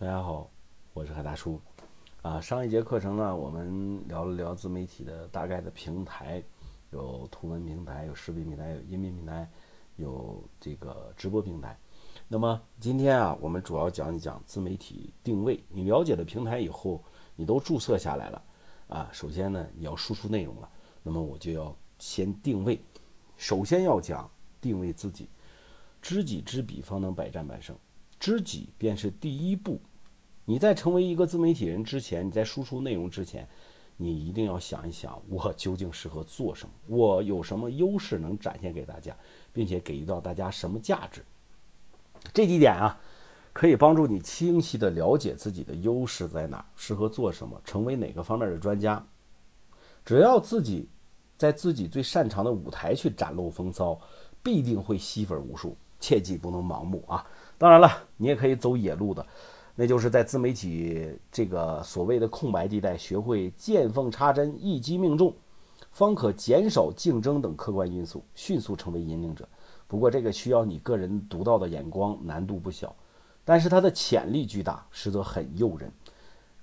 大家好，我是海大叔。啊，上一节课程呢，我们聊了聊自媒体的大概的平台，有图文平台，有视频平台，有音频平台，有这个直播平台。那么今天啊，我们主要讲一讲自媒体定位。你了解了平台以后，你都注册下来了啊。首先呢，你要输出内容了，那么我就要先定位。首先要讲定位自己，知己知彼，方能百战百胜。知己便是第一步。你在成为一个自媒体人之前，你在输出内容之前，你一定要想一想，我究竟适合做什么？我有什么优势能展现给大家，并且给予到大家什么价值？这几点啊，可以帮助你清晰的了解自己的优势在哪，适合做什么，成为哪个方面的专家。只要自己在自己最擅长的舞台去展露风骚，必定会吸粉无数。切记不能盲目啊！当然了，你也可以走野路的。那就是在自媒体这个所谓的空白地带，学会见缝插针、一击命中，方可减少竞争等客观因素，迅速成为引领者。不过这个需要你个人独到的眼光，难度不小，但是它的潜力巨大，实则很诱人。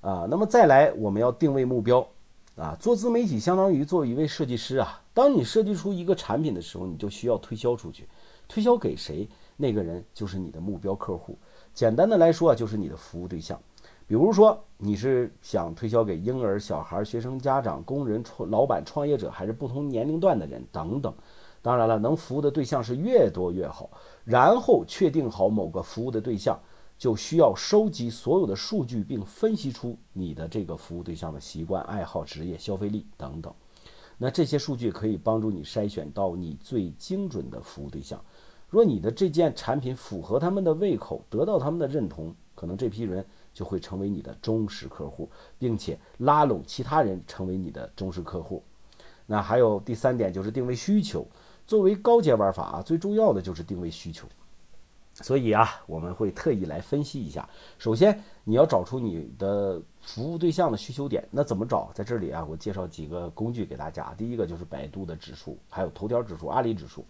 啊，那么再来，我们要定位目标。啊，做自媒体相当于做一位设计师啊。当你设计出一个产品的时候，你就需要推销出去，推销给谁？那个人就是你的目标客户。简单的来说啊，就是你的服务对象。比如说，你是想推销给婴儿、小孩、学生、家长、工人、创老板、创业者，还是不同年龄段的人等等。当然了，能服务的对象是越多越好。然后确定好某个服务的对象，就需要收集所有的数据，并分析出你的这个服务对象的习惯、爱好、职业、消费力等等。那这些数据可以帮助你筛选到你最精准的服务对象。若你的这件产品符合他们的胃口，得到他们的认同，可能这批人就会成为你的忠实客户，并且拉拢其他人成为你的忠实客户。那还有第三点就是定位需求。作为高阶玩法啊，最重要的就是定位需求。所以啊，我们会特意来分析一下。首先，你要找出你的服务对象的需求点。那怎么找？在这里啊，我介绍几个工具给大家。第一个就是百度的指数，还有头条指数、阿里指数。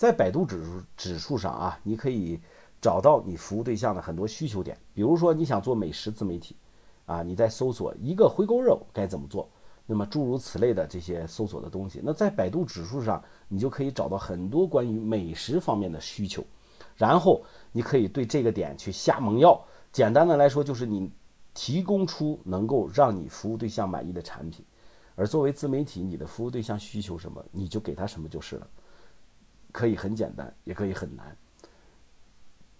在百度指数指数上啊，你可以找到你服务对象的很多需求点。比如说，你想做美食自媒体，啊，你在搜索一个回锅肉该怎么做，那么诸如此类的这些搜索的东西，那在百度指数上，你就可以找到很多关于美食方面的需求。然后你可以对这个点去下猛药。简单的来说，就是你提供出能够让你服务对象满意的产品。而作为自媒体，你的服务对象需求什么，你就给他什么就是了。可以很简单，也可以很难。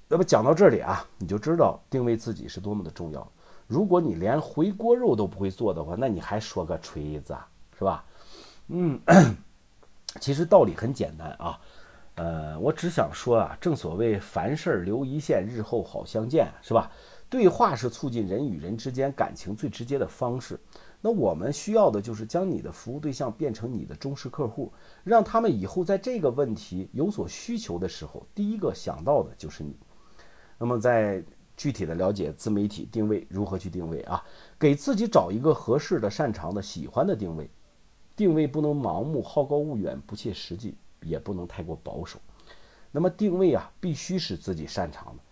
那么讲到这里啊，你就知道定位自己是多么的重要。如果你连回锅肉都不会做的话，那你还说个锤子啊，是吧？嗯，其实道理很简单啊。呃，我只想说啊，正所谓凡事留一线，日后好相见，是吧？对话是促进人与人之间感情最直接的方式。那我们需要的就是将你的服务对象变成你的忠实客户，让他们以后在这个问题有所需求的时候，第一个想到的就是你。那么在具体的了解自媒体定位如何去定位啊？给自己找一个合适的、擅长的、喜欢的定位。定位不能盲目、好高骛远、不切实际，也不能太过保守。那么定位啊，必须是自己擅长的，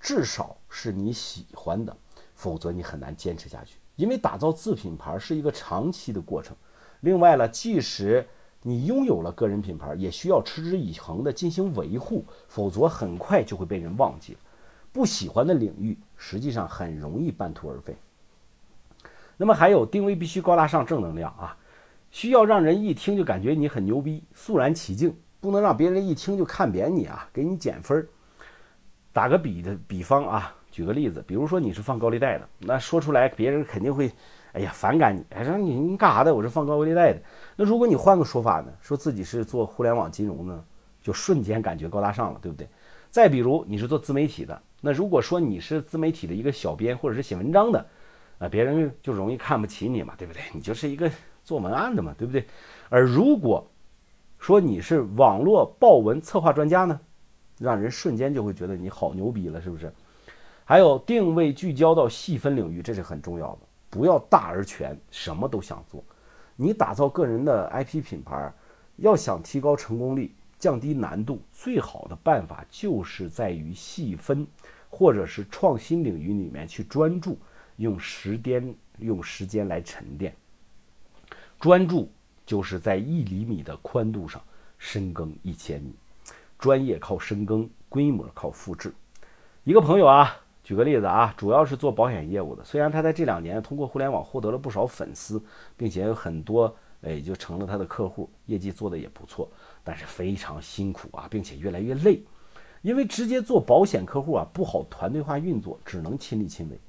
至少是你喜欢的，否则你很难坚持下去。因为打造自品牌是一个长期的过程，另外呢，即使你拥有了个人品牌，也需要持之以恒的进行维护，否则很快就会被人忘记了。不喜欢的领域，实际上很容易半途而废。那么还有定位必须高大上、正能量啊，需要让人一听就感觉你很牛逼、肃然起敬，不能让别人一听就看扁你啊，给你减分儿。打个比的比方啊。举个例子，比如说你是放高利贷的，那说出来别人肯定会，哎呀反感你，哎说你你干啥的？我是放高利贷的。那如果你换个说法呢，说自己是做互联网金融呢，就瞬间感觉高大上了，对不对？再比如你是做自媒体的，那如果说你是自媒体的一个小编或者是写文章的，啊，别人就容易看不起你嘛，对不对？你就是一个做文案的嘛，对不对？而如果说你是网络报文策划专家呢，让人瞬间就会觉得你好牛逼了，是不是？还有定位聚焦到细分领域，这是很重要的。不要大而全，什么都想做。你打造个人的 IP 品牌，要想提高成功率、降低难度，最好的办法就是在于细分，或者是创新领域里面去专注，用时间用时间来沉淀。专注就是在一厘米的宽度上深耕一千米，专业靠深耕，规模靠复制。一个朋友啊，举个例子啊，主要是做保险业务的，虽然他在这两年通过互联网获得了不少粉丝，并且有很多哎就成了他的客户，业绩做得也不错，但是非常辛苦啊，并且越来越累。因为直接做保险客户啊不好团队化运作，只能亲力亲为。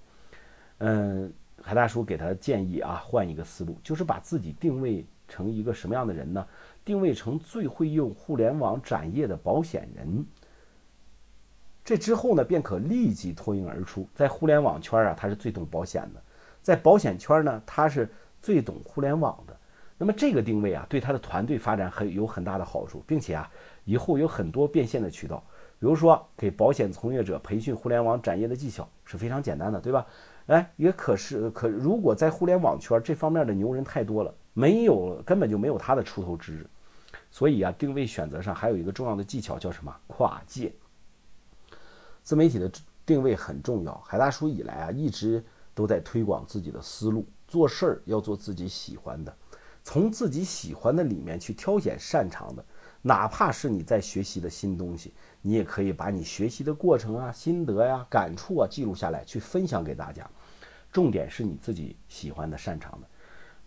嗯，海大叔给他建议啊，换一个思路，就是把自己定位成一个什么样的人呢？定位成最会用互联网展业的保险人。这之后呢，便可立即脱颖而出。在互联网圈啊，他是最懂保险的；在保险圈呢，他是最懂互联网的。那么这个定位啊，对他的团队发展很有很大的好处，并且啊，以后有很多变现的渠道。比如说，给保险从业者培训互联网展业的技巧是非常简单的，对吧？哎，也可是可，如果在互联网圈这方面的牛人太多了，没有根本就没有他的出头之日。所以啊，定位选择上还有一个重要的技巧叫什么？跨界。自媒体的定位很重要。海大叔以来啊，一直都在推广自己的思路，做事儿要做自己喜欢的，从自己喜欢的里面去挑选擅长的。哪怕是你在学习的新东西，你也可以把你学习的过程啊、心得呀、感触啊记录下来，去分享给大家。重点是你自己喜欢的、擅长的。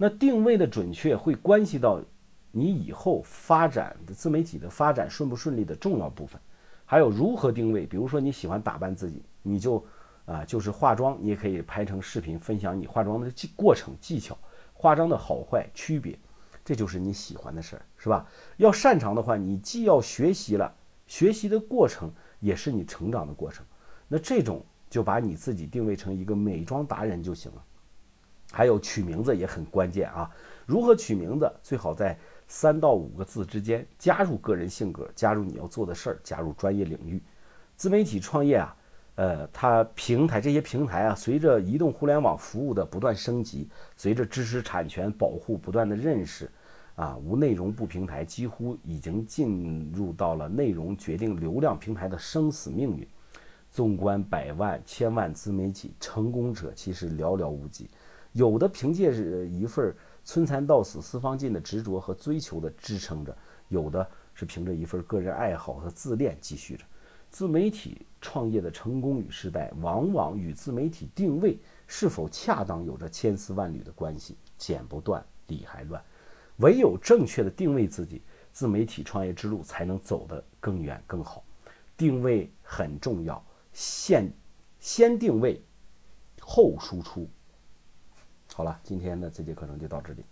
那定位的准确会关系到你以后发展的自媒体的发展顺不顺利的重要部分。还有如何定位，比如说你喜欢打扮自己，你就啊就是化妆，你也可以拍成视频分享你化妆的技过程、技巧、化妆的好坏区别。这就是你喜欢的事儿，是吧？要擅长的话，你既要学习了，学习的过程也是你成长的过程。那这种就把你自己定位成一个美妆达人就行了。还有取名字也很关键啊！如何取名字？最好在三到五个字之间，加入个人性格，加入你要做的事儿，加入专业领域。自媒体创业啊。呃，它平台这些平台啊，随着移动互联网服务的不断升级，随着知识产权保护不断的认识，啊，无内容不平台几乎已经进入到了内容决定流量平台的生死命运。纵观百万、千万自媒体成功者，其实寥寥无几，有的凭借着一份春蚕到死丝方尽的执着和追求的支撑着，有的是凭着一份个人爱好和自恋继续着。自媒体创业的成功与失败，往往与自媒体定位是否恰当有着千丝万缕的关系。剪不断，理还乱。唯有正确的定位自己，自媒体创业之路才能走得更远更好。定位很重要，先先定位，后输出。好了，今天的这节课程就到这里。